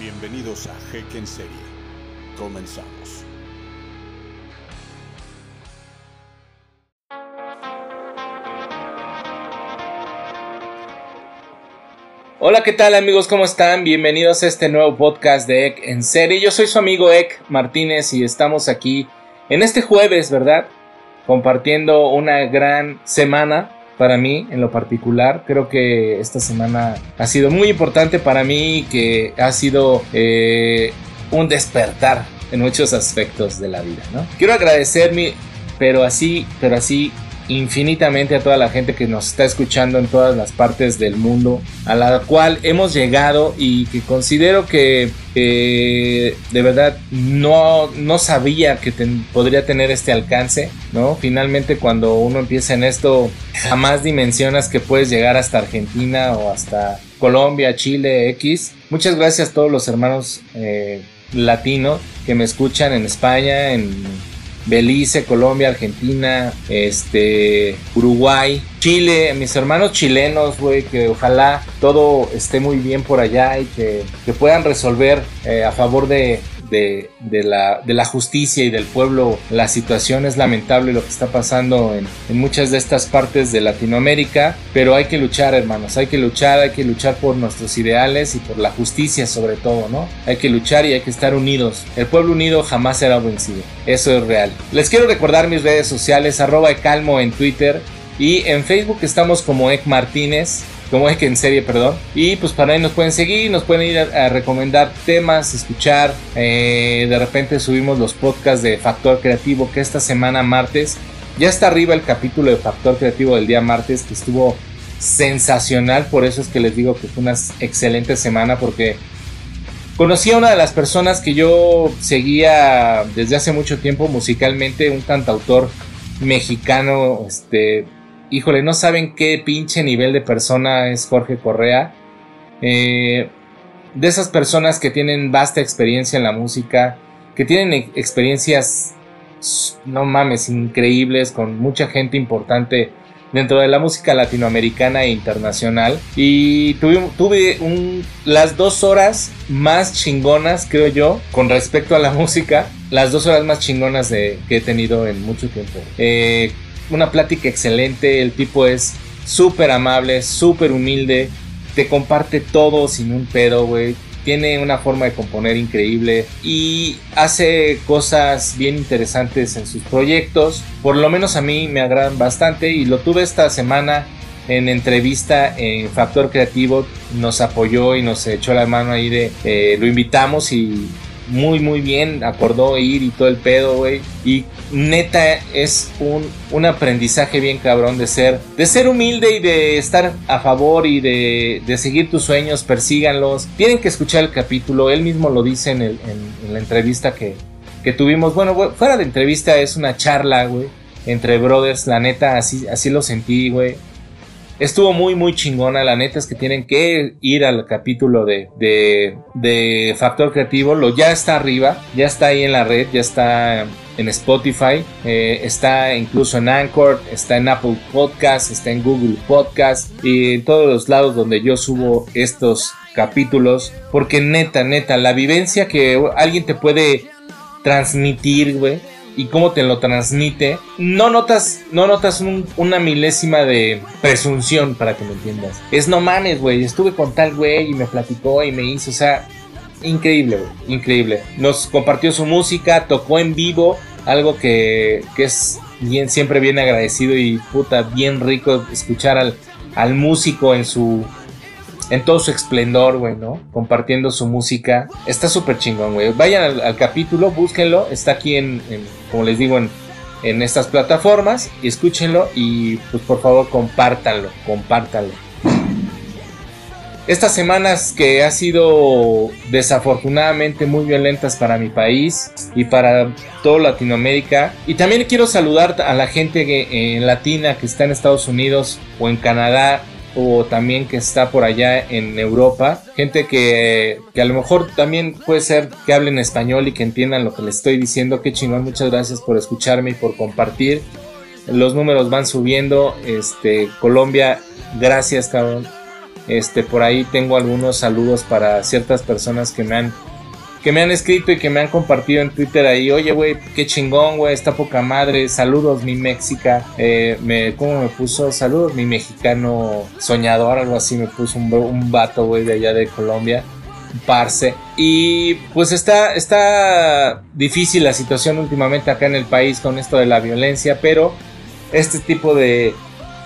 Bienvenidos a Heck en Serie. Comenzamos. Hola, ¿qué tal amigos? ¿Cómo están? Bienvenidos a este nuevo podcast de Ek en serie. Yo soy su amigo Ek Martínez y estamos aquí en este jueves, ¿verdad? Compartiendo una gran semana para mí en lo particular. Creo que esta semana ha sido muy importante para mí, que ha sido eh, un despertar en muchos aspectos de la vida, ¿no? Quiero agradecerme, pero así, pero así infinitamente a toda la gente que nos está escuchando en todas las partes del mundo, a la cual hemos llegado y que considero que de verdad no, no sabía que podría tener este alcance, ¿no? Finalmente cuando uno empieza en esto, jamás dimensionas que puedes llegar hasta Argentina o hasta Colombia, Chile, X. Muchas gracias a todos los hermanos eh, latinos que me escuchan en España, en Belice, Colombia, Argentina, este, Uruguay, Chile, mis hermanos chilenos, güey, que ojalá todo esté muy bien por allá y que, puedan resolver eh, a favor de, de, la, de, la, justicia y del pueblo. La situación es lamentable lo que está pasando en, muchas de estas partes de Latinoamérica, pero hay que luchar, hermanos, hay que luchar, hay que luchar por nuestros ideales y por la justicia sobre todo, ¿no? Hay que luchar y hay que estar unidos. El pueblo unido jamás será vencido, eso es real. Les quiero recordar mis redes sociales, arroba calmo en Twitter y en Facebook estamos como Ek Martínez como es que en serie, perdón. Y pues para ahí nos pueden seguir, nos pueden ir a, recomendar temas, escuchar. Eh, de repente subimos los podcasts de Factor Creativo, que esta semana martes ya está arriba el capítulo de Factor Creativo del día martes, que estuvo sensacional. Por eso es que les digo que fue una excelente semana, porque conocí a una de las personas que yo seguía desde hace mucho tiempo musicalmente, un cantautor mexicano, este híjole, no saben qué pinche nivel de persona es Jorge Correa. Eh, de esas personas que tienen vasta experiencia en la música, que tienen experiencias, no mames, increíbles, con mucha gente importante dentro de la música latinoamericana e internacional. Y tuve, las dos horas más chingonas, creo yo, con respecto a la música. Las dos horas más chingonas de, que he tenido en mucho tiempo. Eh, una plática excelente, el tipo es súper amable, súper humilde, te comparte todo sin un pedo, güey. Tiene una forma de componer increíble y hace cosas bien interesantes en sus proyectos. Por lo menos a mí me agradan bastante y lo tuve esta semana en entrevista en Factor Creativo. Nos apoyó y nos echó la mano ahí de eh, lo invitamos y muy muy bien, acordó ir y todo el pedo, güey. Y neta es un, un, aprendizaje bien cabrón de ser, de ser humilde y de estar a favor y de, de seguir tus sueños, persíganlos. Tienen que escuchar el capítulo, él mismo lo dice en, la entrevista que, que tuvimos. Bueno, fuera de entrevista es una charla, güey, entre brothers, la neta, así, así lo sentí, güey. Estuvo muy, muy chingona. La neta es que tienen que ir al capítulo de, de, Factor Creativo. Lo ya está arriba, ya está ahí en la red, ya está en Spotify, eh, está incluso en Anchor, está en Apple Podcast, está en Google Podcast y en todos los lados donde yo subo estos capítulos. Porque neta, neta, la vivencia que alguien te puede transmitir, güey y cómo te lo transmite, no notas, no notas una milésima de presunción para que me entiendas. Es no mames, güey, estuve con tal güey y me platicó y me hizo, o sea, increíble, güey, increíble. Nos compartió su música, tocó en vivo, algo que, que es bien, siempre bien agradecido y puta, bien rico escuchar al, al músico en su en todo su esplendor, güey. Compartiendo su música. Está súper chingón, güey. Vayan al, capítulo, búsquenlo. Está aquí en, como les digo, en, estas plataformas. Escúchenlo y pues por favor compártanlo, compártanlo. Estas semanas que ha sido desafortunadamente muy violentas para mi país y para toda Latinoamérica. Y también quiero saludar a la gente que, latina que está en Estados Unidos o en Canadá o también que está por allá en Europa, gente que, que, a lo mejor también puede ser que hablen español y que entiendan lo que les estoy diciendo, qué chingón, muchas gracias por escucharme y por compartir. Los números van subiendo, este, Colombia, gracias cabrón. Este, por ahí tengo algunos saludos para ciertas personas que me han que me han escrito y que me han compartido en Twitter ahí, oye, güey, qué chingón, güey, está poca madre, saludos, mi Méxica, eh, me, ¿cómo me puso? Saludos, mi mexicano soñador, algo así, me puso un, un vato, güey, de allá de Colombia, parce. Y pues está, está difícil la situación últimamente acá en el país con esto de la violencia, pero este tipo de,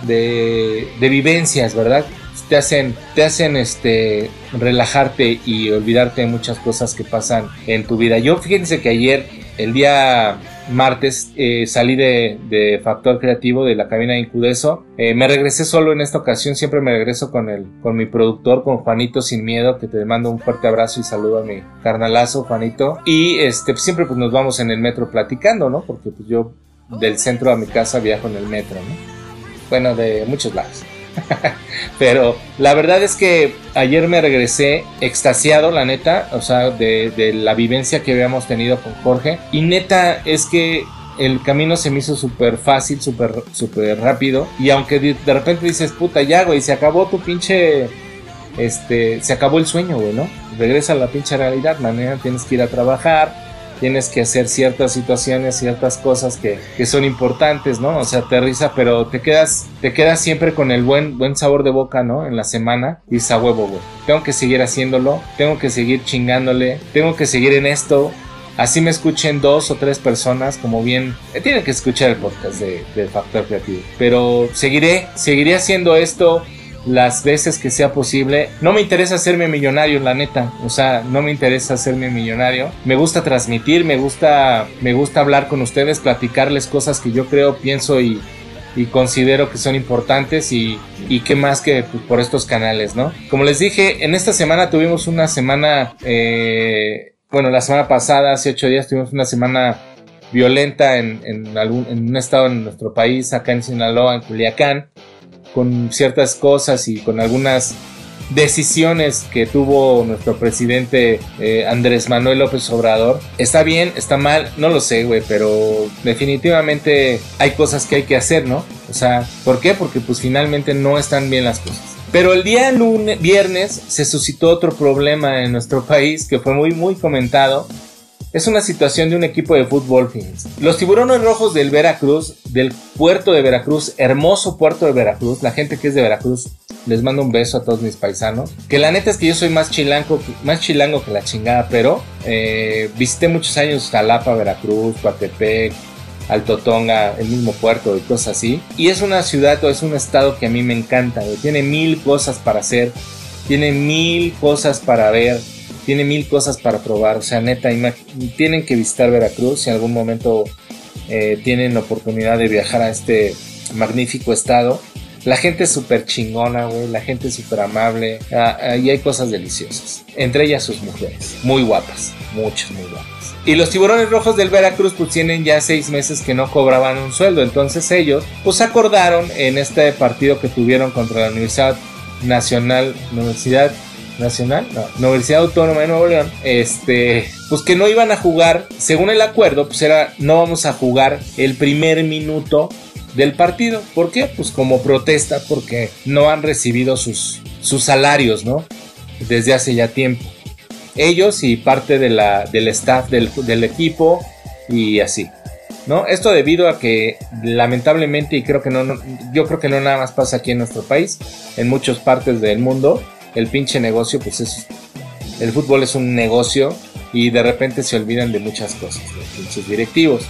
de, de vivencias, ¿verdad? Te hacen, te hacen este, relajarte y olvidarte de muchas cosas que pasan en tu vida. Yo fíjense que ayer, el día martes, eh, salí de, Factor Creativo de la cabina de Incudeso. Eh, me regresé solo en esta ocasión, siempre me regreso con, el, con mi productor, con Juanito Sin Miedo, que te mando un fuerte abrazo y saludo a mi carnalazo, Juanito. Y este, pues, siempre pues, nos vamos en el metro platicando, ¿no? Porque pues, yo del centro a mi casa viajo en el metro, ¿no? Bueno, de muchos lados. Pero la verdad es que ayer me regresé extasiado, la neta, o sea, de, la vivencia que habíamos tenido con Jorge. Y neta es que el camino se me hizo súper fácil, súper súper rápido. Y aunque de, repente dices, puta, ya, güey, se acabó tu pinche. Este, se acabó el sueño, güey, ¿no? Regresa a la pinche realidad, mañana tienes que ir a trabajar, tienes que hacer ciertas situaciones, ciertas cosas que, son importantes, ¿no? O sea, aterriza, pero te quedas, te quedas siempre con el buen, buen sabor de boca, ¿no? En la semana y a huevo, güey. Tengo que seguir haciéndolo, tengo que seguir chingándole, tengo que seguir en esto. Así me escuchen dos o tres personas, como bien eh, tienen que escuchar el podcast de, de Factor Creativo. Pero seguiré, seguiré haciendo esto las veces que sea posible. No me interesa hacerme millonario, la neta. O sea, no me interesa hacerme millonario. Me gusta transmitir, me gusta, me gusta hablar con ustedes, platicarles cosas que yo creo, pienso y, considero que son importantes y, y qué más que pues, por estos canales, ¿no? Como les dije, en esta semana tuvimos una semana, eh, bueno, la semana pasada, hace ocho días, tuvimos una semana violenta en, en, algún, en un estado en nuestro país, acá en Sinaloa, en Culiacán con ciertas cosas y con algunas decisiones que tuvo nuestro presidente eh, Andrés Manuel López Obrador. Está bien, está mal, no lo sé, güey, pero definitivamente hay cosas que hay que hacer, ¿no? O sea, ¿por qué? Porque pues finalmente no están bien las cosas. Pero el día lunes, viernes se suscitó otro problema en nuestro país que fue muy, muy comentado es una situación de un equipo de fútbol, fíjense. Los tiburones rojos del Veracruz, del puerto de Veracruz, hermoso puerto de Veracruz, la gente que es de Veracruz, les mando un beso a todos mis paisanos. Que la neta es que yo soy más chilango, más chilango que la chingada, pero eh, visité muchos años Jalapa, Veracruz, Coatepec, Alto Tonga, el mismo puerto y cosas así. Y es una ciudad o es un estado que a mí me encanta, tiene mil cosas para hacer, tiene mil cosas para ver tiene mil cosas para probar. O sea, neta, tienen que visitar Veracruz si en algún momento eh, tienen oportunidad de viajar a este magnífico estado. La gente es súper chingona, güey. La gente es súper amable. Ah, ah, y hay cosas deliciosas. Entre ellas sus mujeres. Muy guapas. Muchas, muy guapas. Y los tiburones rojos del Veracruz pues tienen ya seis meses que no cobraban un sueldo. Entonces ellos pues acordaron en este partido que tuvieron contra la Universidad Nacional, Universidad Nacional, no, Universidad Autónoma de Nuevo León, este, pues que no iban a jugar, según el acuerdo, pues era no vamos a jugar el primer minuto del partido. ¿Por qué? Pues como protesta porque no han recibido sus, sus salarios, ¿no? Desde hace ya tiempo. Ellos y parte del staff del, del equipo y así. ¿No? Esto debido a que lamentablemente y creo que no, yo creo que no nada más pasa aquí en nuestro país, en muchas partes del mundo, el pinche negocio, pues es. El fútbol es un negocio y de repente se olvidan de muchas cosas, los pinches directivos.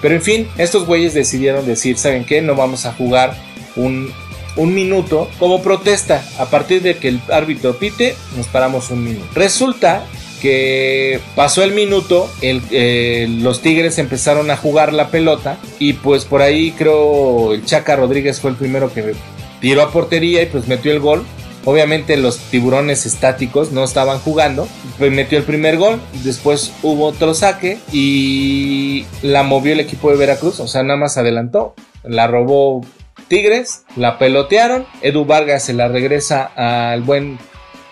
Pero en fin, estos güeyes decidieron decir, ¿saben qué? No vamos a jugar un, minuto como protesta. A partir de que el árbitro pite, nos paramos un minuto. Resulta que pasó el minuto, eh, los Tigres empezaron a jugar la pelota y pues por ahí creo el Chaca Rodríguez fue el primero que tiró a portería y pues metió el gol. Obviamente los tiburones estáticos no estaban jugando. Pues metió el primer gol. Después hubo otro saque y la movió el equipo de Veracruz. O sea, nada más adelantó. La robó Tigres. La pelotearon. Edu Vargas se la regresa al buen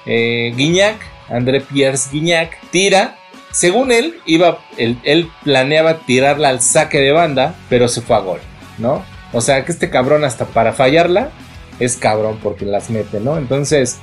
eh, Guiñac. André Pierce Guiñac. Tira. Según él, iba, él, él planeaba tirarla al saque de banda, pero se fue a gol, ¿no? O sea que este cabrón hasta para fallarla es cabrón porque las mete, ¿no? Entonces,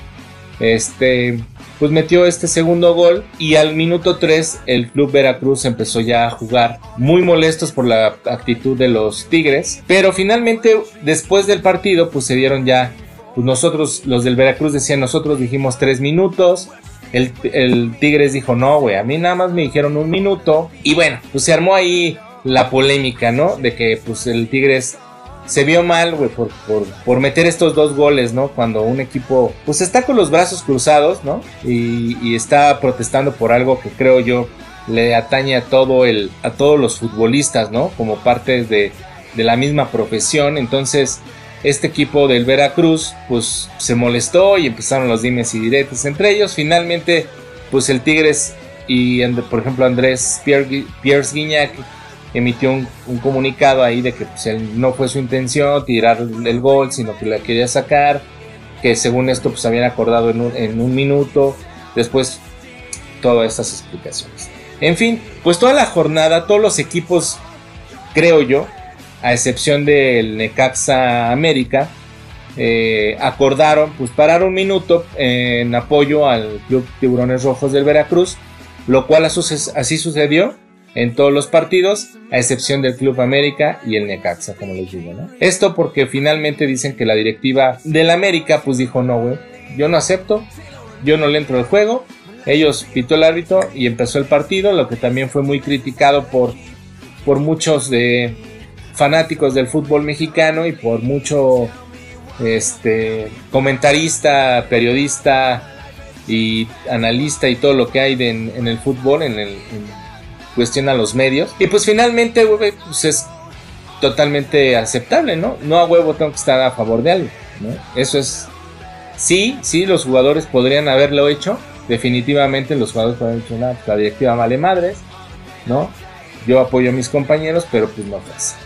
este, pues metió este segundo gol y al minuto 3 el club Veracruz empezó ya a jugar muy molestos por la actitud de los Tigres, pero finalmente después del partido pues se dieron ya, pues nosotros los del Veracruz decían nosotros dijimos 3 minutos, el, el, Tigres dijo, no, güey, a mí nada más me dijeron un minuto. Y bueno, pues se armó ahí la polémica, ¿no? De que pues el Tigres se vio mal, güey, por, por, meter estos dos goles, ¿no? Cuando un equipo, pues está con los brazos cruzados, ¿no? Y, está protestando por algo que creo yo le atañe a todo el, a todos los futbolistas, ¿no? Como parte de, de la misma profesión. Entonces, este equipo del Veracruz, pues se molestó y empezaron los dimes y diretes entre ellos. Finalmente, pues el Tigres y, por ejemplo, Andrés Pierre, Guignac emitió un, comunicado ahí de que pues, no fue su intención tirar el gol, sino que la quería sacar, que según esto pues habían acordado en un, en un minuto, después todas estas explicaciones. En fin, pues toda la jornada, todos los equipos, creo yo, a excepción del Necaxa América, eh, acordaron pues parar un minuto en apoyo al Club Tiburones Rojos del Veracruz, lo cual así sucedió en todos los partidos, a excepción del Club América y el Necaxa, como les digo, ¿no? Esto porque finalmente dicen que la directiva del América pues dijo, no, güey, yo no acepto, yo no le entro al juego, ellos pitó el árbitro y empezó el partido, lo que también fue muy criticado por, por muchos de fanáticos del fútbol mexicano y por mucho este comentarista, periodista y analista y todo lo que hay en, el fútbol, en, el, a los medios. Y pues finalmente, pues es totalmente aceptable, ¿no? No a huevo tengo que estar a favor de algo, ¿no? Eso es... Sí, sí, los jugadores podrían haberlo hecho. Definitivamente los jugadores podrían haber hecho La directiva vale madres, ¿no? Yo apoyo a mis compañeros, pero pues no pasa.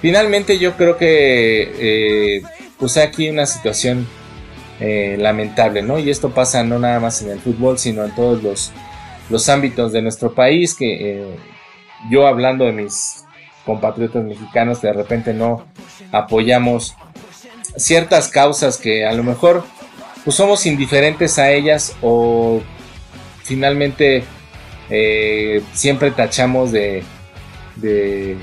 Finalmente yo creo que eh, pues aquí una situación eh, lamentable, ¿no? Y esto pasa no nada más en el fútbol, sino en todos los, los ámbitos de nuestro país, que eh, yo hablando de mis compatriotas mexicanos, de repente no apoyamos ciertas causas que a lo mejor pues somos indiferentes a ellas o finalmente siempre tachamos de, de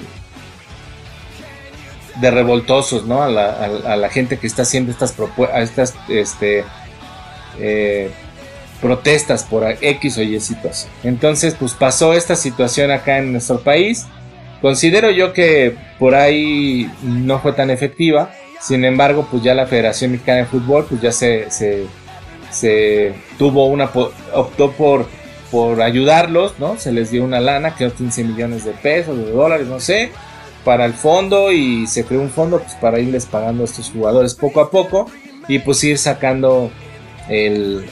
de revoltosos, ¿no? A la, gente que está haciendo estas, estas este, eh, protestas por X o Y situación. Entonces, pues pasó esta situación acá en nuestro país. Considero yo que por ahí no fue tan efectiva. Sin embargo, pues ya la Federación Mexicana de Fútbol, pues ya se, se, tuvo una, optó por, por ayudarlos, ¿no? Se les dio una lana, creo 15 millones de pesos, de dólares, no sé para el fondo y se creó un fondo pues, para irles pagando a estos jugadores poco a poco y pues ir sacando el,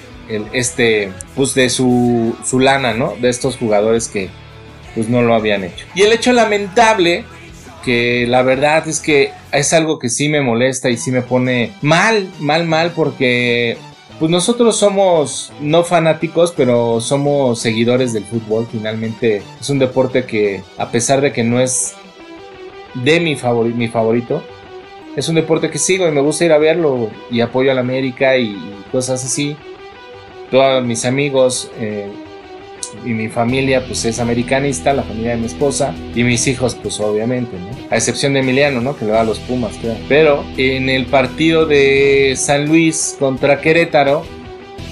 este pues de su, su lana no de estos jugadores que pues no lo habían hecho y el hecho lamentable que la verdad es que es algo que sí me molesta y sí me pone mal mal mal porque pues nosotros somos no fanáticos, pero somos seguidores del fútbol. Finalmente es un deporte que, a pesar de que no es de mi, mi favorito. Es un deporte que sigo y me gusta ir a verlo y apoyo a la América y, cosas así. Todos mis amigos eh, y mi familia pues es americanista, la familia de mi esposa y mis hijos pues obviamente, A excepción de Emiliano, ¿no? Que le va a los Pumas, Pero en el partido de San Luis contra Querétaro,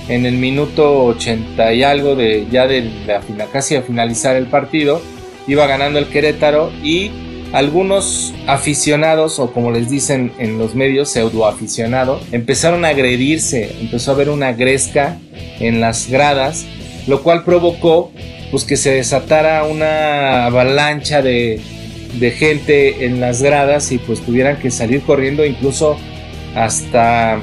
en el minuto 80 y algo de ya de la casi a finalizar el partido, iba ganando el Querétaro y algunos aficionados, o como les dicen en los medios, pseudoaficionados, empezaron a agredirse, empezó a haber una gresca en las gradas, lo cual provocó pues que se desatara una avalancha de, de gente en las gradas y pues tuvieran que salir corriendo incluso hasta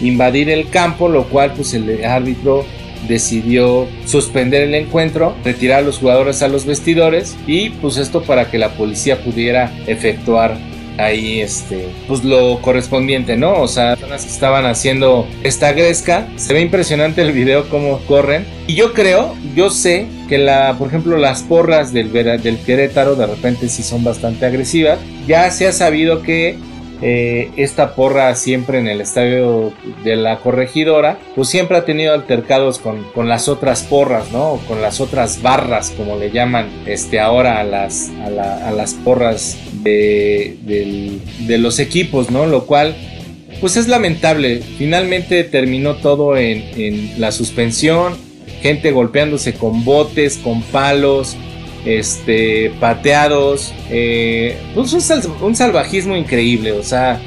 invadir el campo, lo cual pues el árbitro decidió suspender el encuentro, retirar a los jugadores a los vestidores y pues esto para que la policía pudiera efectuar ahí este pues lo correspondiente, ¿no? O sea, personas que estaban haciendo esta gresca, se ve impresionante el video cómo corren y yo creo, yo sé que la, por ejemplo, las porras del del Querétaro de repente sí son bastante agresivas. Ya se ha sabido que eh, esta porra siempre en el estadio de la corregidora, pues siempre ha tenido altercados con, con las otras porras, ¿no? Con las otras barras, como le llaman este, ahora a las, a, las porras de, de, los equipos, ¿no? Lo cual, pues es lamentable. Finalmente terminó todo en, en la suspensión, gente golpeándose con botes, con palos, este, pateados, eh, pues un, salvajismo increíble, o sea,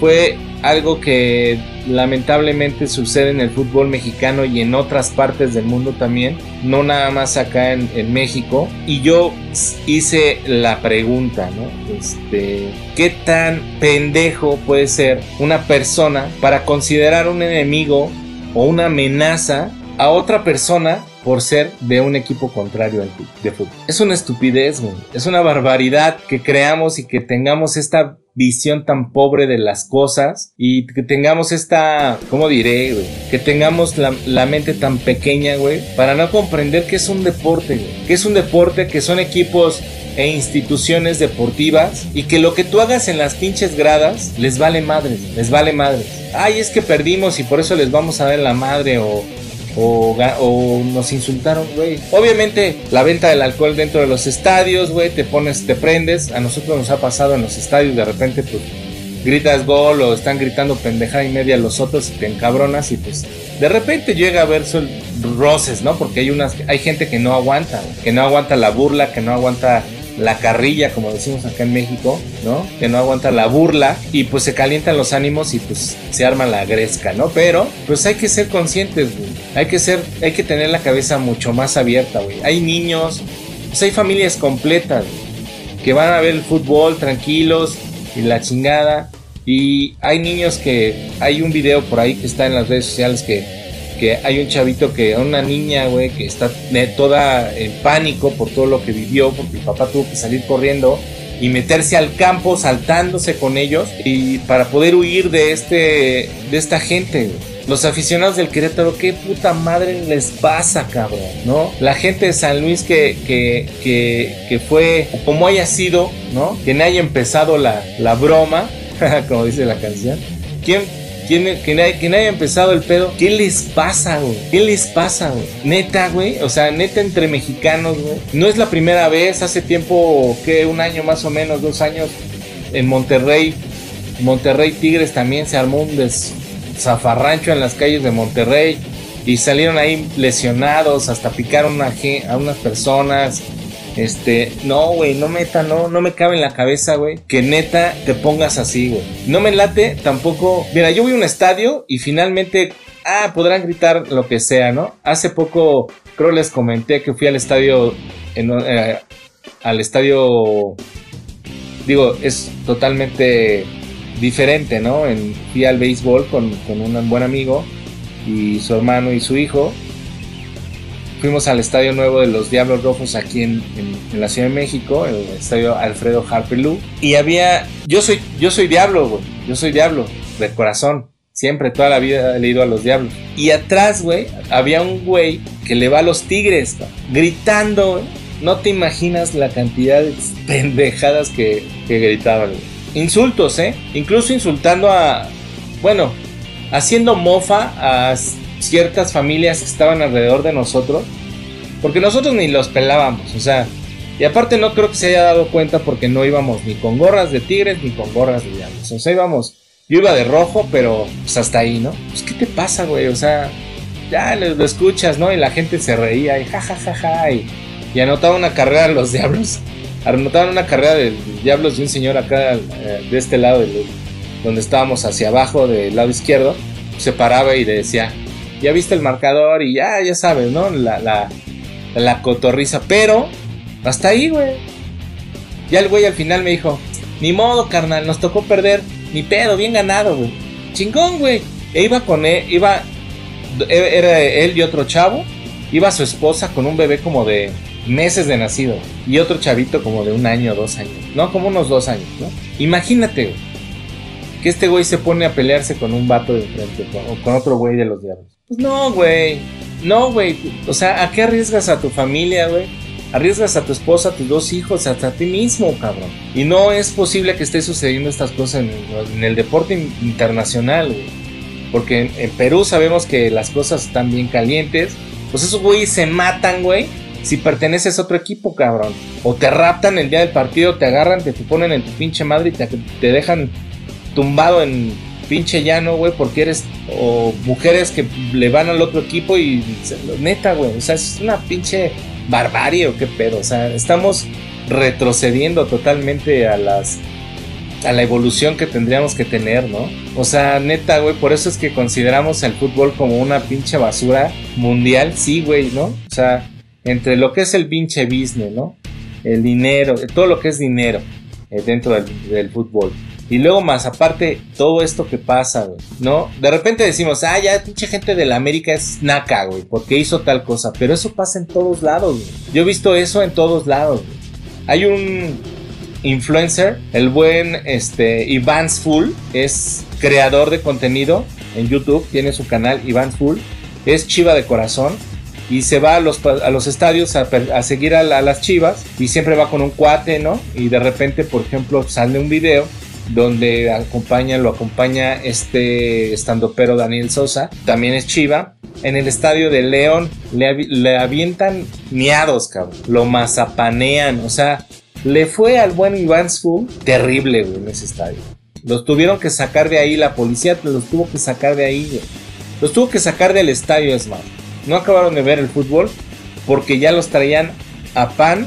fue algo que lamentablemente sucede en el fútbol mexicano y en otras partes del mundo también, no nada más acá en, México. Y yo hice la pregunta, ¿no? Este, ¿qué tan pendejo puede ser una persona para considerar un enemigo o una amenaza a otra persona por ser de un equipo contrario de fútbol. Es una estupidez, güey. Es una barbaridad que creamos y que tengamos esta visión tan pobre de las cosas y que tengamos esta, ¿cómo diré, güey? Que tengamos la, mente tan pequeña, güey, para no comprender que es un deporte, güey. Que es un deporte, que son equipos e instituciones deportivas y que lo que tú hagas en las pinches gradas les vale madres, les vale madres. Ay, es que perdimos y por eso les vamos a dar la madre o o, nos insultaron, güey. Obviamente, la venta del alcohol dentro de los estadios, güey, te pones, te prendes. A nosotros nos ha pasado en los estadios, de repente, pues gritas gol o están gritando pendejada y media los otros y te encabronas y pues de repente llega a ver roces, ¿no? Porque hay unas, hay gente que no aguanta, que no aguanta la burla, que no aguanta la carrilla, como decimos acá en México, ¿no? Que no aguanta la burla y pues se calientan los ánimos y pues se arma la gresca, ¿no? Pero pues hay que ser conscientes, güey. Hay que ser, hay que tener la cabeza mucho más abierta, güey. Hay niños, pues hay familias completas, que van a ver el fútbol tranquilos y la chingada. Y hay niños que, hay un video por ahí que está en las redes sociales que que hay un chavito que, una niña, güey, que está toda en pánico por todo lo que vivió, porque el papá tuvo que salir corriendo y meterse al campo saltándose con ellos y para poder huir de este de esta gente los aficionados del Querétaro qué puta madre les pasa cabrón no la gente de San Luis que que, que, que fue como haya sido no que haya empezado la, la broma como dice la canción. Quién ¿Quién, que, haya empezado el pedo. ¿Qué les pasa, güey? ¿Qué les pasa, güey? Neta, güey. O sea, neta entre mexicanos, güey. No es la primera vez. Hace tiempo, que un año más o menos, dos años, en Monterrey. Monterrey Tigres también se armó un zafarrancho en las calles de Monterrey. Y salieron ahí lesionados, hasta picaron a unas personas. Este, no, güey, no meta, no, no me cabe en la cabeza, güey, que neta te pongas así, güey. No me late tampoco. Mira, yo voy a un estadio y finalmente, ah, podrán gritar lo que sea, ¿no? Hace poco, creo les comenté que fui al estadio, eh, al estadio, digo, es totalmente diferente, ¿no? En, fui al béisbol con, con un buen amigo y su hermano y su hijo fuimos al estadio nuevo de los Diablos Rojos aquí en, la Ciudad de México, el estadio Alfredo Harpelú. Y había, yo soy, yo soy Diablo, güey, yo soy Diablo, de corazón. Siempre, toda la vida he leído a los Diablos. Y atrás, güey, había un güey que le va a los Tigres, gritando, No te imaginas la cantidad de pendejadas que, que gritaban, Insultos, ¿eh? Incluso insultando a, bueno, haciendo mofa a ciertas familias que estaban alrededor de nosotros, porque nosotros ni los pelábamos, o sea, y aparte no creo que se haya dado cuenta porque no íbamos ni con gorras de tigres ni con gorras de diablos, o sea, íbamos, yo iba de rojo, pero pues hasta ahí, ¿no? Pues qué te pasa, güey, o sea, ya lo, escuchas, ¿no? Y la gente se reía y jajajaja ja, ja, ja, y, y anotaba una carrera de los diablos, anotaban una carrera de diablos de un señor acá eh, de este lado, donde estábamos hacia abajo del lado izquierdo, se paraba y le decía, ya viste el marcador y ya, ya sabes, ¿no? La, la, la cotorriza. Pero, hasta ahí, güey. Ya el güey al final me dijo, ni modo, carnal, nos tocó perder. Ni pedo, bien ganado, güey. Chingón, güey. E iba con él, iba, e, era él y otro chavo. Iba su esposa con un bebé como de meses de nacido. Y otro chavito como de un año, dos años. No, como unos dos años, ¿no? Imagínate, güey que este güey se pone a pelearse con un vato de frente o con otro güey de los diablos. Pues no, güey. No, güey. O sea, ¿a qué arriesgas a tu familia, güey? arriesgas a tu esposa, a tus dos hijos, hasta a ti mismo, cabrón. Y no es posible que esté sucediendo estas cosas en, el deporte internacional, güey. Porque en, Perú sabemos que las cosas están bien calientes. Pues esos güeyes se matan, güey. Si perteneces a otro equipo, cabrón. O te raptan el día del partido, te agarran, te, ponen en tu pinche madre y te, te dejan tumbado en pinche llano, güey, porque eres. O mujeres que le van al otro equipo y. Neta, güey. O sea, es una pinche barbarie o qué pedo. O sea, estamos retrocediendo totalmente a las. A la evolución que tendríamos que tener, ¿no? O sea, neta, güey, por eso es que consideramos el fútbol como una pinche basura mundial, sí, güey, ¿no? O sea, entre lo que es el pinche business, ¿no? El dinero, todo lo que es dinero eh, dentro del fútbol. Y luego más aparte, todo esto que pasa, ¿no? De repente decimos, ah, ya pinche gente de la América es naca, güey, porque hizo tal cosa. Pero eso pasa en todos lados, güey. Yo he visto eso en todos lados, güey. Hay un influencer, el buen este, Iván Full, es creador de contenido en YouTube, tiene su canal Iván Full, es chiva de corazón y se va a los, a los estadios a, seguir a, las chivas y siempre va con un cuate, ¿no? Y de repente, por ejemplo, sale un video donde acompaña, lo acompaña este estandopero Daniel Sosa, también es Chiva. En el estadio de León le, avientan miados, cabrón. Lo mazapanean, o sea, le fue al buen Iván Sfu terrible, güey, en ese estadio. Los tuvieron que sacar de ahí, la policía los tuvo que sacar de ahí, güey. Los tuvo que sacar del estadio, es más. No acabaron de ver el fútbol porque ya los traían a pan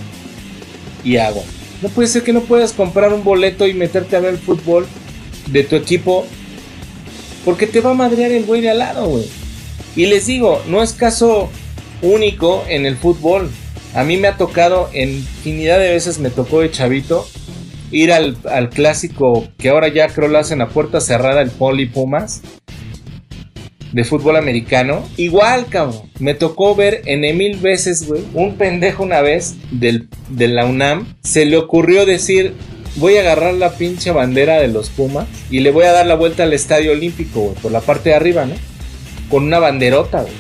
y agua. No puede ser que no puedas comprar un boleto y meterte a ver el fútbol de tu equipo. Porque te va a madrear el güey de al lado, güey. Y les digo, no es caso único en el fútbol. A mí me ha tocado, en infinidad de veces me tocó de chavito, ir al, al clásico que ahora ya creo lo hacen a puerta cerrada, el Poli Pumas de fútbol americano. Igual, cabrón. Me tocó ver en mil veces, güey. Un pendejo una vez del, de la UNAM se le ocurrió decir. Voy a agarrar la pinche bandera de los Pumas y le voy a dar la vuelta al estadio olímpico, güey, por la parte de arriba, ¿no? Con una banderota, güey.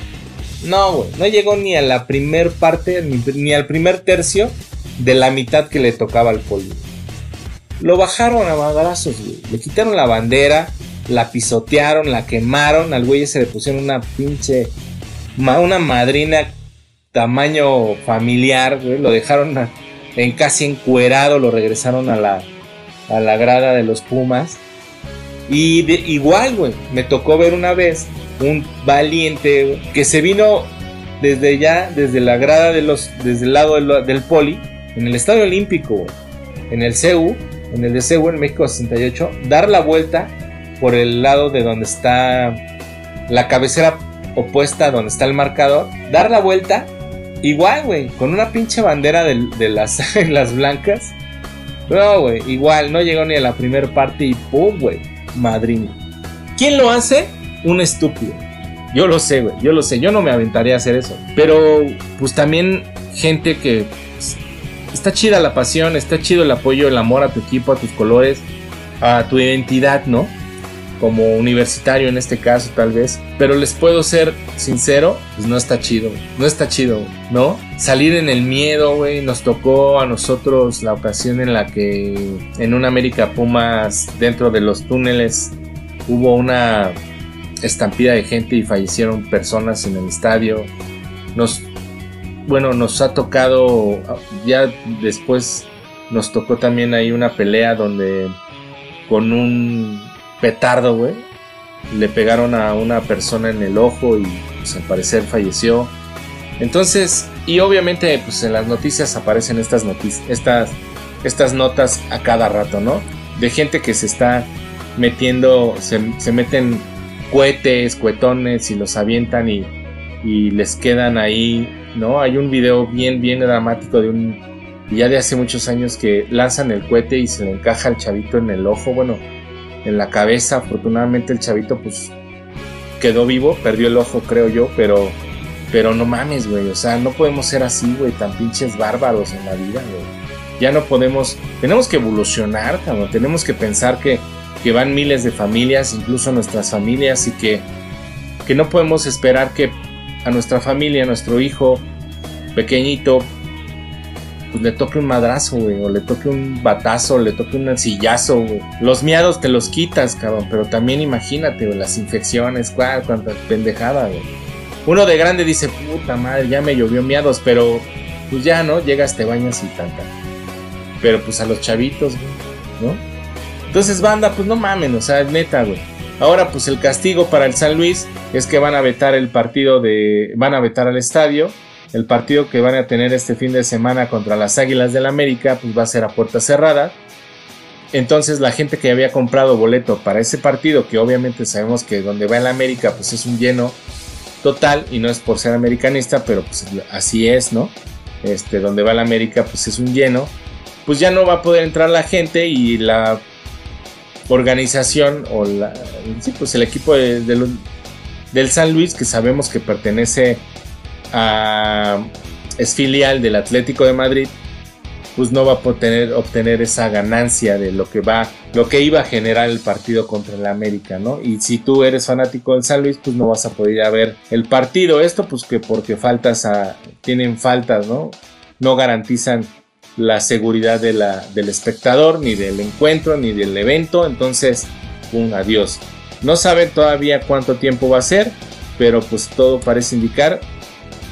No, güey, no llegó ni a la primer parte, ni, al primer tercio de la mitad que le tocaba al poli. Lo bajaron a madrazos, güey. Le quitaron la bandera, la pisotearon, la quemaron, al güey se le pusieron una pinche, una madrina tamaño familiar, lo dejaron en casi encuerado, lo regresaron a la, a la grada de los Pumas. Y igual, güey, me tocó ver una vez un valiente que se vino desde ya, desde la grada de los, desde el lado del, del poli, en el Estadio Olímpico, en el CEU, en el de CEU en México 68, dar la vuelta por el lado de donde está la cabecera opuesta donde está el marcador, dar la vuelta, igual, güey, con una pinche bandera de, las, blancas. No, güey, igual, no llegó ni a la primera parte y pum, güey, madrina. ¿Quién lo hace? Un estúpido. Yo lo sé, güey, yo lo sé, yo no me aventaría a hacer eso. Pero, pues también gente que pues, está chida la pasión, está chido el apoyo, el amor a tu equipo, a tus colores, a tu identidad, ¿no? Como universitario en este caso tal vez, pero les puedo ser sincero, pues no está chido, no está chido, ¿no? Salir en el miedo, güey, nos tocó a nosotros la ocasión en la que en un América Pumas dentro de los túneles hubo una estampida de gente y fallecieron personas en el estadio. Nos bueno, nos ha tocado ya después nos tocó también ahí una pelea donde con un petardo, güey. Le pegaron a una persona en el ojo y pues, al parecer falleció. Entonces, y obviamente pues en las noticias aparecen estas noticias, estas, estas notas a cada rato, ¿no? De gente que se está metiendo, se, meten cohetes, cuetones y los avientan y, y les quedan ahí, ¿no? Hay un video bien, bien dramático de un, ya de hace muchos años que lanzan el cohete y se le encaja al chavito en el ojo, bueno, en la cabeza. Afortunadamente el chavito pues quedó vivo, perdió el ojo creo yo, pero pero no mames, güey, o sea, no podemos ser así, güey, tan pinches bárbaros en la vida, güey. Ya no podemos, tenemos que evolucionar, tenemos que pensar que, que van miles de familias, incluso nuestras familias, y que, que no podemos esperar que a nuestra familia, a nuestro hijo pequeñito, pues le toque un madrazo, güey, o le toque un batazo, le toque un sillazo, güey. Los miados te los quitas, cabrón, pero también imagínate, güey, las infecciones, cuál, cuánta pendejada, güey. Uno de grande dice, puta madre, ya me llovió miados, pero pues ya, ¿no? Llegas, te bañas y tanta. Pero pues a los chavitos, güey, ¿no? Entonces, banda, pues no mamen, o sea, neta, güey. Ahora, pues el castigo para el San Luis es que van a vetar el partido de. van a vetar al estadio. El partido que van a tener este fin de semana contra las Águilas del América, pues va a ser a puerta cerrada. Entonces la gente que había comprado boleto para ese partido, que obviamente sabemos que donde va el América, pues es un lleno total, y no es por ser americanista, pero pues así es, ¿no? Este, donde va el América, pues es un lleno. Pues ya no va a poder entrar la gente y la organización o la, sí, pues el equipo del San Luis que sabemos que pertenece es filial del Atlético de Madrid pues no va a poder obtener esa ganancia de lo que va lo que iba a generar el partido contra el América no y si tú eres fanático del San Luis pues no vas a poder ir a ver el partido esto pues que porque faltas a tienen faltas no no garantizan la seguridad del espectador, ni del encuentro, ni del evento. Entonces, un adiós. No saben todavía cuánto tiempo va a ser, pero pues todo parece indicar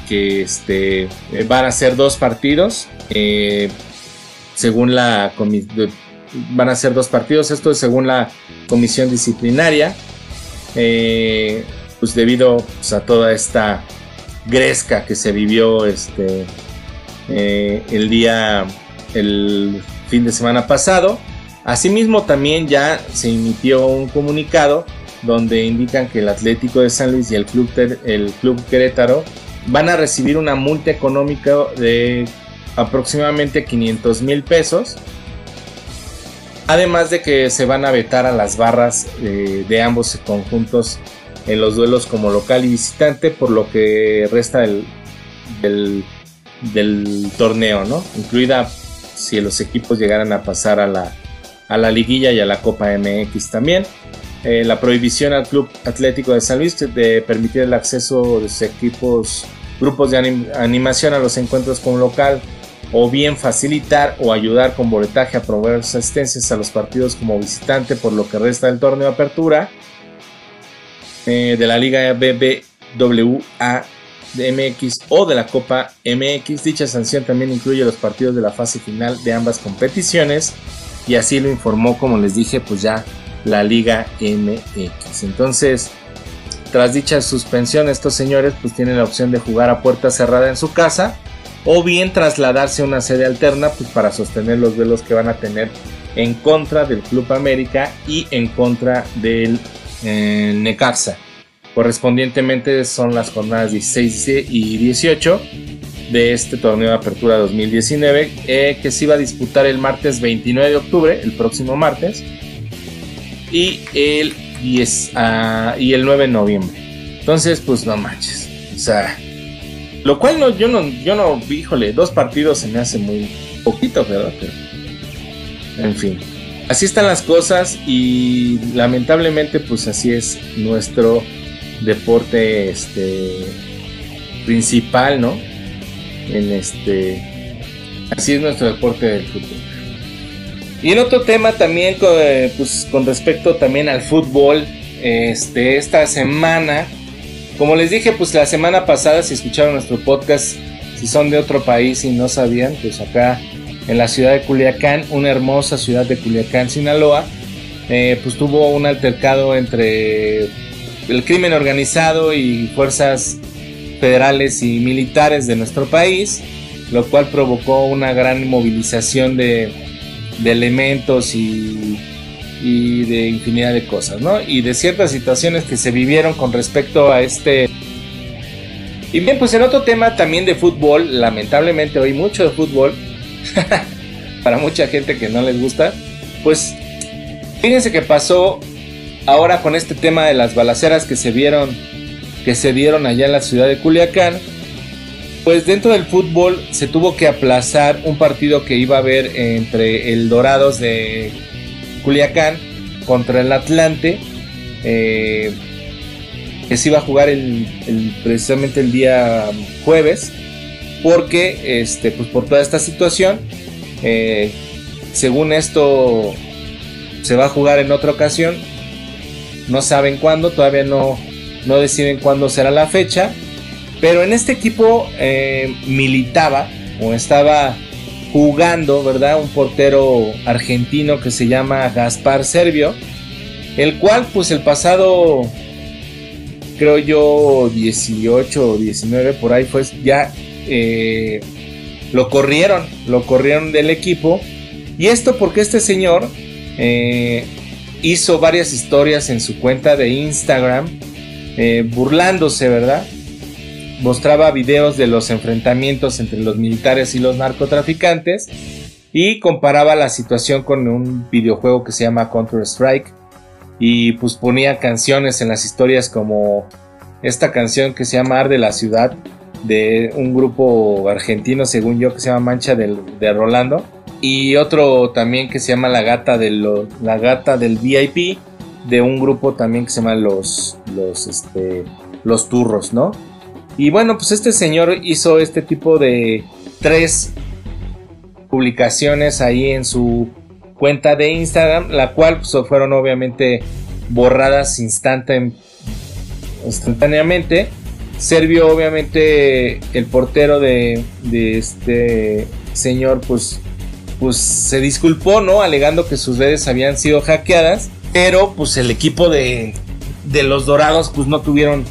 que este, van a ser dos partidos. Eh, según la van a ser dos partidos. Esto es según la comisión disciplinaria. Eh, pues debido pues, a toda esta gresca que se vivió este, eh, el día, el fin de semana pasado. Asimismo también ya se emitió un comunicado donde indican que el Atlético de San Luis y el Club, el Club Querétaro van a recibir una multa económica de aproximadamente 500 mil pesos. Además de que se van a vetar a las barras eh, de ambos conjuntos en los duelos como local y visitante por lo que resta del, del torneo, ¿no? Incluida si los equipos llegaran a pasar a la, a la liguilla y a la Copa MX también. Eh, la prohibición al Club Atlético de San Luis de permitir el acceso de sus equipos, grupos de animación a los encuentros como local, o bien facilitar o ayudar con boletaje a proveer asistencias a los partidos como visitante por lo que resta del torneo de apertura eh, de la Liga BBWA de MX o de la Copa MX. Dicha sanción también incluye los partidos de la fase final de ambas competiciones y así lo informó, como les dije, pues ya la Liga MX. Entonces, tras dicha suspensión, estos señores pues tienen la opción de jugar a puerta cerrada en su casa o bien trasladarse a una sede alterna pues para sostener los duelos que van a tener en contra del Club América y en contra del eh, Necaxa. Correspondientemente son las jornadas 16 y 18 de este torneo de apertura 2019 eh, que se iba a disputar el martes 29 de octubre, el próximo martes, y el, 10, ah, y el 9 de noviembre. Entonces, pues no manches. O sea, lo cual no, yo no, yo no, híjole, dos partidos se me hace muy poquito, ¿verdad? en fin, así están las cosas y lamentablemente pues así es nuestro deporte este principal, ¿no? En este así es nuestro deporte del fútbol. Y en otro tema también eh, pues, con respecto también al fútbol, este esta semana, como les dije, pues la semana pasada si escucharon nuestro podcast, si son de otro país y no sabían, pues acá en la ciudad de Culiacán, una hermosa ciudad de Culiacán, Sinaloa, eh, pues tuvo un altercado entre el crimen organizado y fuerzas federales y militares de nuestro país, lo cual provocó una gran movilización de, elementos y, y, de infinidad de cosas, ¿no? Y de ciertas situaciones que se vivieron con respecto a este... Y bien, pues en otro tema también de fútbol, lamentablemente hoy mucho de fútbol, para mucha gente que no les gusta, pues fíjense que pasó ahora con este tema de las balaceras que se vieron que se dieron allá en la ciudad de Culiacán, pues dentro del fútbol se tuvo que aplazar un partido que iba a haber entre el Dorados de Culiacán contra el Atlante, eh, que se iba a jugar el, precisamente el día jueves. porque este, pues por toda esta situación, eh, según esto se va a jugar en otra ocasión, no saben cuándo, todavía no, no deciden cuándo será la fecha, pero en este equipo eh, militaba o estaba jugando, ¿verdad? Un portero argentino que se llama Gaspar Servio, el cual pues el pasado, creo yo, 18 o 19 por ahí fue, ya eh, lo corrieron, lo corrieron del equipo. Y esto porque este señor eh, hizo varias historias en su cuenta de Instagram, burlándose, ¿verdad? Mostraba videos de los enfrentamientos entre los militares y los narcotraficantes y comparaba la situación con un videojuego que se llama Counter Strike y pues ponía canciones en las historias como esta canción que se llama Arde la Ciudad de un grupo argentino según yo que se llama Mancha de Rolando y otro también que se llama La Gata, de la gata del VIP de un grupo también que se llama Los, los, este, los Turros, ¿no? Y bueno, pues este señor hizo este tipo de tres publicaciones ahí en su cuenta de Instagram, la cual pues, fueron obviamente borradas instantáneamente. Servio obviamente el portero de, de este señor pues pues se disculpó, ¿no? Alegando que sus redes habían sido hackeadas, pero pues el equipo de, de los Dorados pues no tuvieron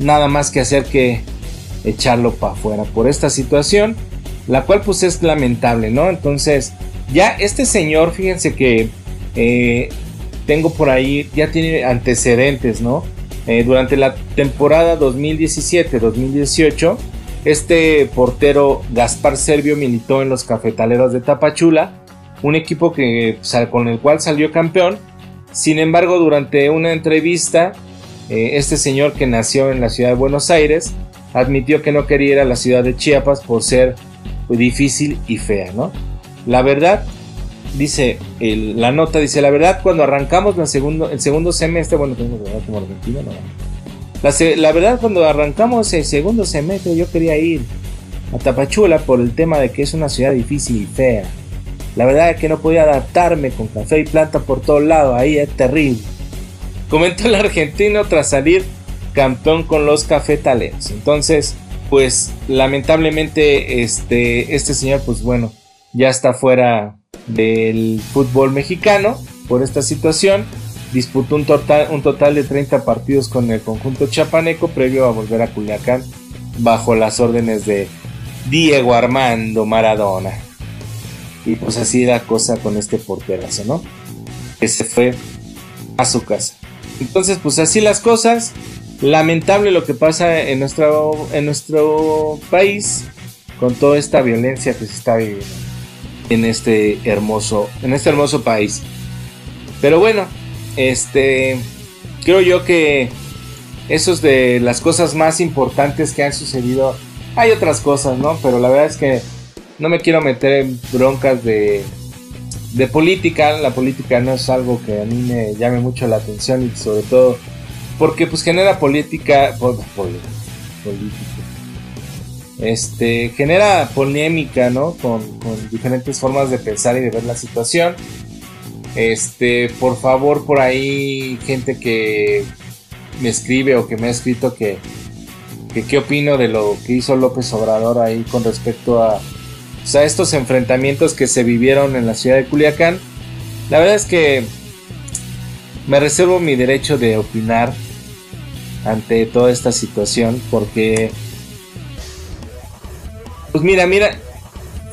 nada más que hacer que echarlo para afuera por esta situación, la cual pues es lamentable, ¿no? Entonces, ya este señor, fíjense que eh, tengo por ahí, ya tiene antecedentes, ¿no? Eh, durante la temporada 2017-2018, este portero Gaspar Servio militó en los Cafetaleros de Tapachula, un equipo que, con el cual salió campeón. Sin embargo, durante una entrevista, eh, este señor que nació en la ciudad de Buenos Aires admitió que no quería ir a la ciudad de Chiapas por ser difícil y fea, ¿no? La verdad, dice la nota, dice la verdad, cuando arrancamos la segundo, el segundo semestre, bueno, como argentino, no, la, verdad, cuando arrancamos el segundo semestre, yo quería ir a Tapachula por el tema de que es una ciudad difícil y fea. La verdad es que no podía adaptarme con café y planta por todos lados, ahí es terrible. Comentó el argentino tras salir campeón con los cafetaleros. Entonces, pues lamentablemente este, este señor, pues bueno, ya está fuera del fútbol mexicano por esta situación disputó un total, un total de 30 partidos con el conjunto chapaneco previo a volver a Culiacán bajo las órdenes de Diego Armando Maradona. Y pues así la cosa con este porterazo, ¿no? Que se fue a su casa. Entonces, pues así las cosas. Lamentable lo que pasa en nuestro, en nuestro país con toda esta violencia que se está viviendo en este hermoso, en este hermoso país. Pero bueno, este, creo yo que eso es de las cosas más importantes que han sucedido. Hay otras cosas, ¿no? Pero la verdad es que no me quiero meter en broncas de, de política. La política no es algo que a mí me llame mucho la atención y sobre todo porque pues genera política, política, este, genera polémica, ¿no? Con, con diferentes formas de pensar y de ver la situación. Este, por favor, por ahí, gente que me escribe o que me ha escrito que, qué opino de lo que hizo López Obrador ahí con respecto a, estos enfrentamientos que se vivieron en la ciudad de Culiacán. La verdad es que me reservo mi derecho de opinar ante toda esta situación porque pues mira, mira,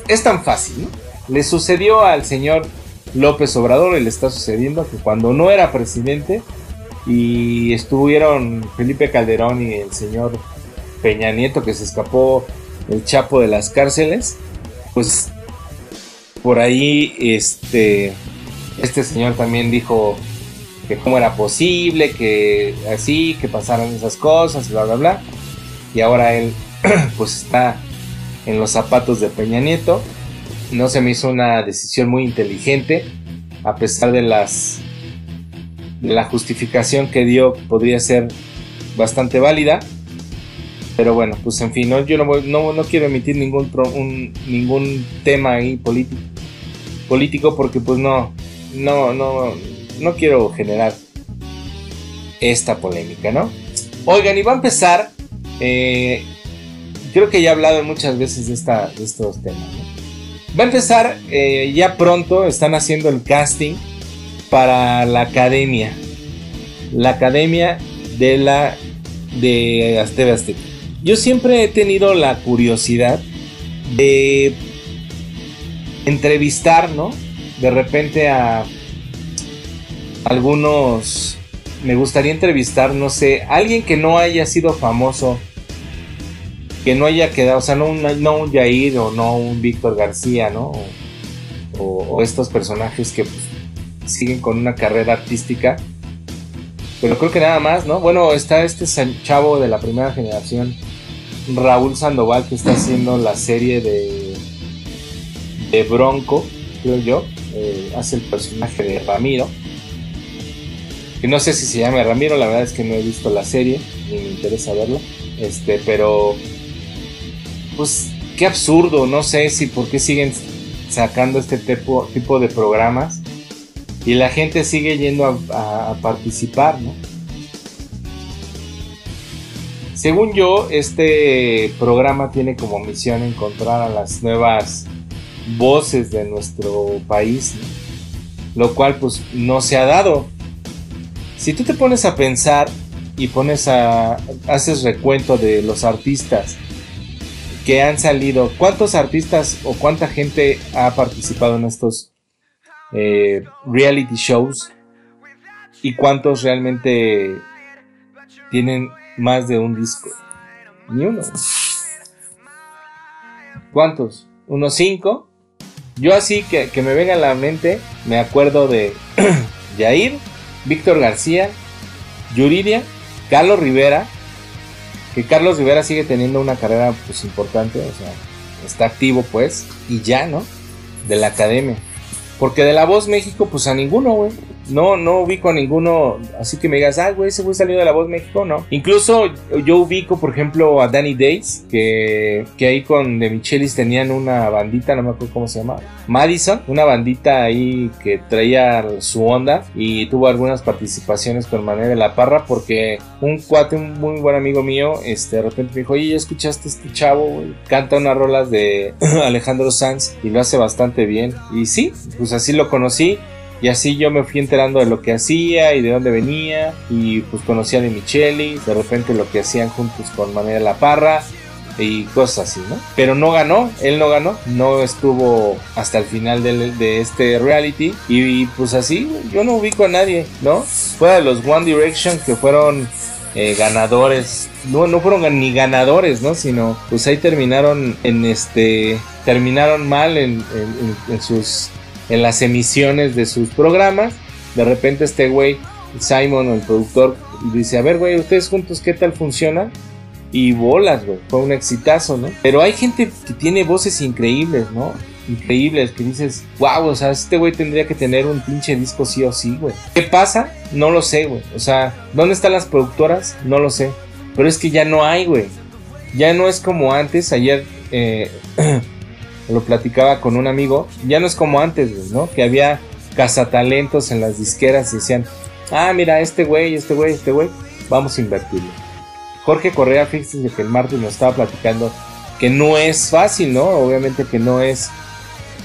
es tan fácil, ¿no? Le sucedió al señor López Obrador y le está sucediendo que cuando no era presidente y estuvieron Felipe Calderón y el señor Peña Nieto que se escapó el chapo de las cárceles, pues por ahí este este señor también dijo que cómo era posible, que así, que pasaran esas cosas, bla bla bla. Y ahora él pues está en los zapatos de Peña Nieto no se me hizo una decisión muy inteligente, a pesar de las la justificación que dio podría ser bastante válida. Pero bueno, pues en fin, no, yo no, voy, no, no quiero emitir ningún, un, ningún tema ahí político, porque pues no, no, no, no quiero generar esta polémica, ¿no? Oigan, y va a empezar, eh, creo que ya he hablado muchas veces de, esta, de estos temas. Va a empezar eh, ya pronto, están haciendo el casting para la academia, la academia de la de Azteca yo siempre he tenido la curiosidad de entrevistar, ¿no? De repente a algunos... Me gustaría entrevistar, no sé, alguien que no haya sido famoso, que no haya quedado, o sea, no un, no un Jair o no un Víctor García, ¿no? O, estos personajes que pues, siguen con una carrera artística. Pero creo que nada más, ¿no? Bueno, está este chavo de la primera generación Raúl Sandoval que está haciendo la serie de, de Bronco, creo yo. Eh, hace el personaje de Ramiro. Que no sé si se llama Ramiro, la verdad es que no he visto la serie, ni me interesa verlo. Este, pero. Pues qué absurdo, no sé si por qué siguen sacando este tipo, tipo de programas y la gente sigue yendo a, a participar, ¿no? Según yo, este programa tiene como misión encontrar a las nuevas voces de nuestro país, lo cual pues no se ha dado. Si tú te pones a pensar y pones a haces recuento de los artistas que han salido, cuántos artistas o cuánta gente ha participado en estos eh, reality shows y cuántos realmente tienen más de un disco. Ni uno. ¿Cuántos? ¿Unos cinco? Yo así que, me venga a la mente, me acuerdo de Jair, Víctor García, Yuridia, Carlos Rivera, que Carlos Rivera sigue teniendo una carrera pues importante, o sea, está activo pues, y ya, ¿no? De la academia. Porque de la voz México, pues a ninguno, güey. No, no ubico a ninguno, así que me digas, ah, güey, ese güey salió de La Voz México, no. Incluso yo ubico, por ejemplo, a Danny Days, que, que ahí con De Michelis tenían una bandita, no me acuerdo cómo se llama, Madison, una bandita ahí que traía su onda y tuvo algunas participaciones con Manuel de la Parra, porque un cuate, un muy buen amigo mío, este, de repente me dijo, oye, ¿ya escuchaste este chavo, güey? Canta unas rolas de Alejandro Sanz y lo hace bastante bien. Y sí, pues así lo conocí. Y así yo me fui enterando de lo que hacía y de dónde venía. Y pues conocía de Micheli, de repente lo que hacían juntos con Manuel La Parra y cosas así, ¿no? Pero no ganó, él no ganó, no estuvo hasta el final de, este reality. Y, pues así, yo no ubico a nadie, ¿no? Fuera de los One Direction que fueron eh, ganadores, no, no fueron ni ganadores, ¿no? Sino pues ahí terminaron en este, terminaron mal en sus en las emisiones de sus programas. De repente este güey, Simon, el productor, dice, a ver, güey, ustedes juntos, ¿qué tal funciona? Y bolas, güey, fue un exitazo, ¿no? Pero hay gente que tiene voces increíbles, ¿no? Increíbles, que dices, wow, o sea, este güey tendría que tener un pinche disco sí o sí, güey. ¿Qué pasa? No lo sé, güey. O sea, ¿dónde están las productoras? No lo sé. Pero es que ya no hay, güey. Ya no es como antes. Ayer eh, lo platicaba con un amigo, ya no es como antes, ¿no? Que había cazatalentos en las disqueras y decían, ah, mira, este güey, este güey, este güey, vamos a invertirlo. Jorge Correa, fíjense que el martes nos estaba platicando que no es fácil, ¿no? Obviamente que no es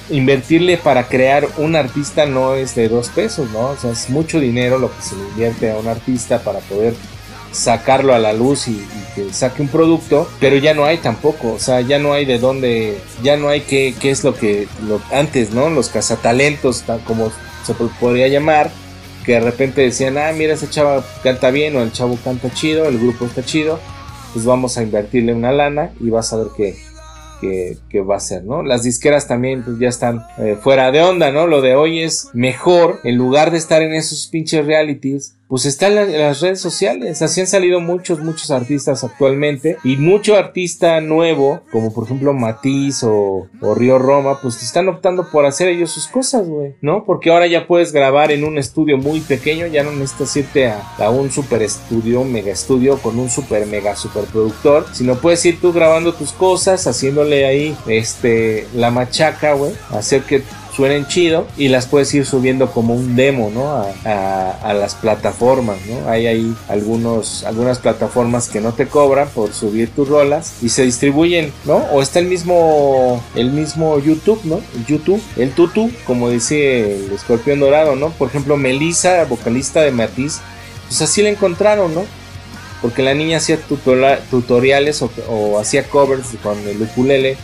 invertirle para crear un artista no es de dos pesos, ¿no? O sea, es mucho dinero lo que se le invierte a un artista para poder sacarlo a la luz y, que saque un producto, pero ya no hay tampoco, o sea, ya no hay de dónde, ya no hay qué, qué es lo que lo, antes, ¿no? Los cazatalentos, como se podría llamar, que de repente decían, ah, mira, ese chavo canta bien o el chavo canta chido, el grupo está chido, pues vamos a invertirle una lana y vas a ver qué, que, va a ser, ¿no? Las disqueras también pues, ya están eh, fuera de onda, ¿no? Lo de hoy es mejor, en lugar de estar en esos pinches realities, pues está en, las redes sociales. Así han salido muchos, muchos artistas actualmente. Y mucho artista nuevo, como por ejemplo Matiz o, o Río Roma, pues están optando por hacer ellos sus cosas, güey, ¿no? Porque ahora ya puedes grabar en un estudio muy pequeño, ya no necesitas irte a, a un super estudio, mega estudio con un super mega super productor, sino puedes ir tú grabando tus cosas, haciéndole ahí este la machaca, güey, hacer que suenen chido y las puedes ir subiendo como un demo, ¿no? A, las plataformas, ¿no? Hay ahí algunos, algunas plataformas que no te cobran por subir tus rolas y se distribuyen, ¿no? O está el mismo, el mismo YouTube, ¿no? YouTube, el tutu, como dice el escorpión dorado, ¿no? Por ejemplo, Melissa, vocalista de Matiz, pues así la encontraron, ¿no? Porque la niña hacía tutoriales o, o hacía covers con el ukulele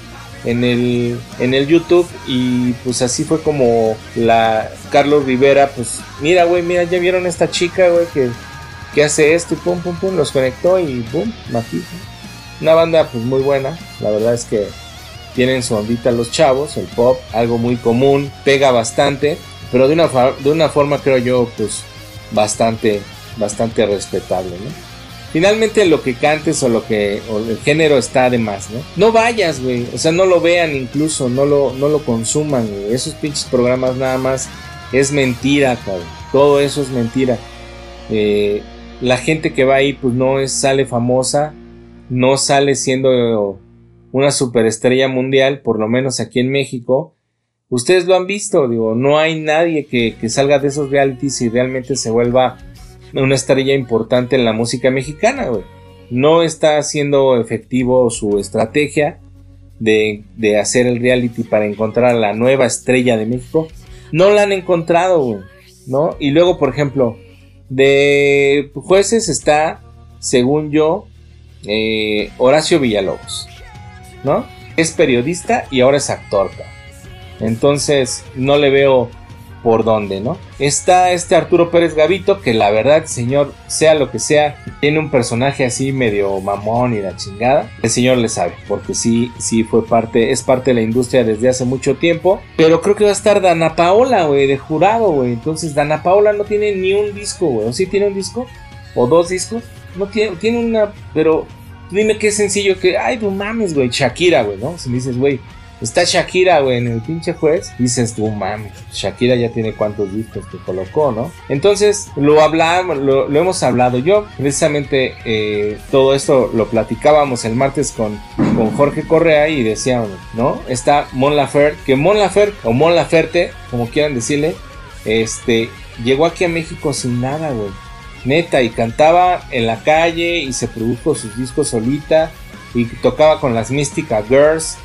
en el, en el YouTube y pues así fue como la Carlos Rivera, pues mira, güey, mira, ya vieron esta chica, güey, que, que hace esto y pum, pum, pum, los conectó y pum, Matiz. Una banda pues muy buena, la verdad es que tienen su ondita los chavos, el pop, algo muy común, pega bastante, pero de una, de una forma creo yo pues bastante, bastante respetable, ¿no? Finalmente lo que cantes o lo que o el género está de más, ¿no? No vayas, güey. O sea, no lo vean incluso, no lo, no lo consuman, güey. Esos pinches programas nada más es mentira, cabrón. Todo eso es mentira. Eh, la gente que va ahí pues no sale famosa, no sale siendo una superestrella mundial, por lo menos aquí en México. Ustedes lo han visto, digo, no hay nadie que, que salga de esos realities y realmente se vuelva una estrella importante en la música mexicana, güey. No está siendo efectivo su estrategia de, hacer el reality para encontrar a la nueva estrella de México. No la han encontrado, güey. ¿No? Y luego, por ejemplo, de jueces está, según yo, eh, Horacio Villalobos. ¿No? Es periodista y ahora es actor. Entonces, no le veo por dónde, ¿no? Está este Arturo Pérez Gavito, que la verdad, señor, sea lo que sea, tiene un personaje así medio mamón y la chingada. El señor le sabe, porque sí, sí fue parte, es parte de la industria desde hace mucho tiempo. Pero creo que va a estar Dana Paola, güey, de jurado, güey. Entonces, Dana Paola no tiene ni un disco, güey. ¿O sí tiene un disco? ¿O dos discos? No tiene, tiene una, pero dime qué sencillo que, ay, no mames, güey, Shakira, güey, ¿no? Si me dices, güey, Está Shakira, güey, en el pinche juez. Dices tú, mames, Shakira ya tiene cuántos discos que colocó, ¿no? Entonces, lo hablamos, lo, hemos hablado. Yo, precisamente, eh, todo esto lo platicábamos el martes con, con Jorge Correa y decíamos, ¿no? Está Mon Laferte, que Mon Laferte, o Mon Laferte, como quieran decirle, este, llegó aquí a México sin nada, güey. Neta, y cantaba en la calle y se produjo sus discos solita y tocaba con las Mystica Girls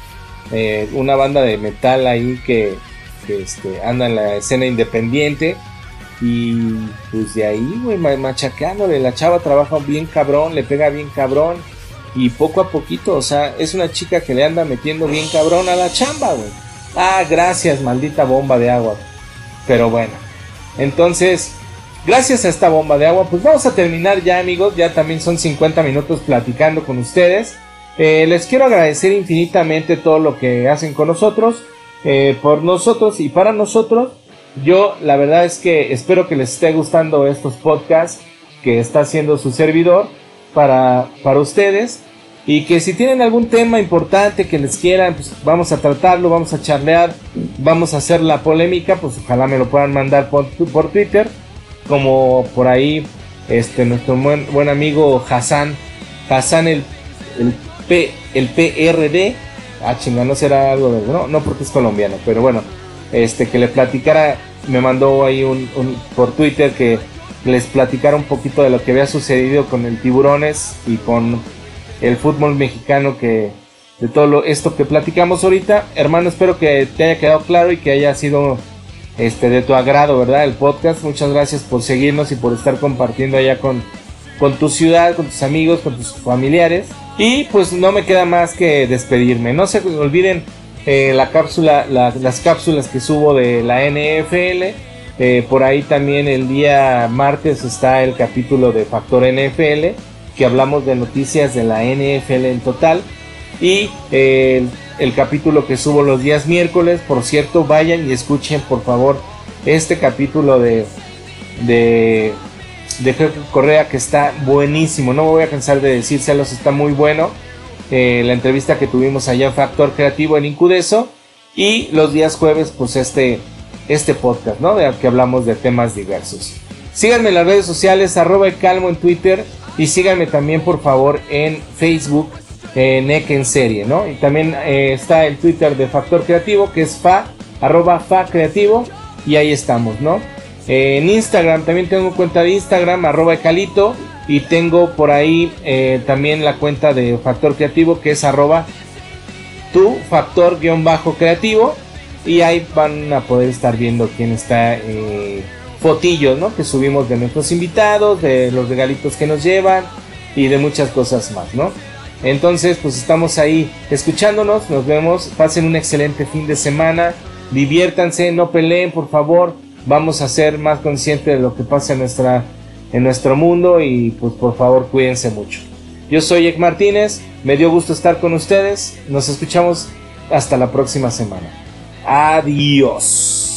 eh, una banda de metal ahí que, este, anda en la escena independiente. Y pues de ahí, güey, machacándole. La chava trabaja bien cabrón, le pega bien cabrón. Y poco a poquito, o sea, es una chica que le anda metiendo bien cabrón a la chamba, güey. Ah, gracias, maldita bomba de agua. Pero bueno, entonces, gracias a esta bomba de agua, pues vamos a terminar ya, amigos. Ya también son 50 minutos platicando con ustedes. Eh, les quiero agradecer infinitamente todo lo que hacen con nosotros, eh, por nosotros y para nosotros. Yo la verdad es que espero que les esté gustando estos podcasts que está haciendo su servidor para, para ustedes. Y que si tienen algún tema importante que les quieran, pues vamos a tratarlo, vamos a charlear, vamos a hacer la polémica, pues ojalá me lo puedan mandar por, por Twitter, como por ahí este nuestro buen, buen amigo Hassan, Hassan el, el El PRD. Ah, chinga, no será algo de. No, no porque es colombiano, pero bueno, este que le platicara, me mandó ahí un, por Twitter que les platicara un poquito de lo que había sucedido con el Tiburones y con el fútbol mexicano que de todo esto que platicamos ahorita. Hermano, espero que te haya quedado claro y que haya sido este de tu agrado, ¿verdad? El podcast. Muchas gracias por seguirnos y por estar compartiendo allá con, con tu ciudad, con tus amigos, con tus familiares. Y pues no me queda más que despedirme. No se olviden eh, la cápsula, las cápsulas que subo de la NFL. Eh, por ahí también el día martes está el capítulo de Factor NFL, que hablamos de noticias de la NFL en total. Y eh, el, capítulo que subo los días miércoles, por cierto, vayan y escuchen por favor este capítulo de, de de Correa que está buenísimo. No me voy a cansar de decírselos, está muy bueno. Eh, la entrevista que tuvimos allá en Factor Creativo en Incudeso. Y los días jueves, pues este, este podcast, ¿no? De que hablamos de temas diversos. Síganme en las redes sociales, arroba calmo en Twitter. Y síganme también, por favor, en Facebook, en NEC en serie, ¿no? Y también eh, está el Twitter de Factor Creativo, que es fa, arroba fa creativo. Y ahí estamos, ¿no? En Instagram también tengo cuenta de Instagram, arroba calito. Y tengo por ahí eh, también la cuenta de Factor Creativo que es arroba tu factor bajo creativo. Y ahí van a poder estar viendo quién está eh, fotillos, ¿no? Que subimos de nuestros invitados, de los regalitos que nos llevan y de muchas cosas más, ¿no? Entonces, pues estamos ahí escuchándonos, nos vemos, pasen un excelente fin de semana, diviértanse, no peleen, por favor, vamos a ser más conscientes de lo que pasa en, nuestra, en nuestro mundo y pues por favor cuídense mucho. Yo soy Ek Martínez, me dio gusto estar con ustedes, nos escuchamos hasta la próxima semana. Adiós.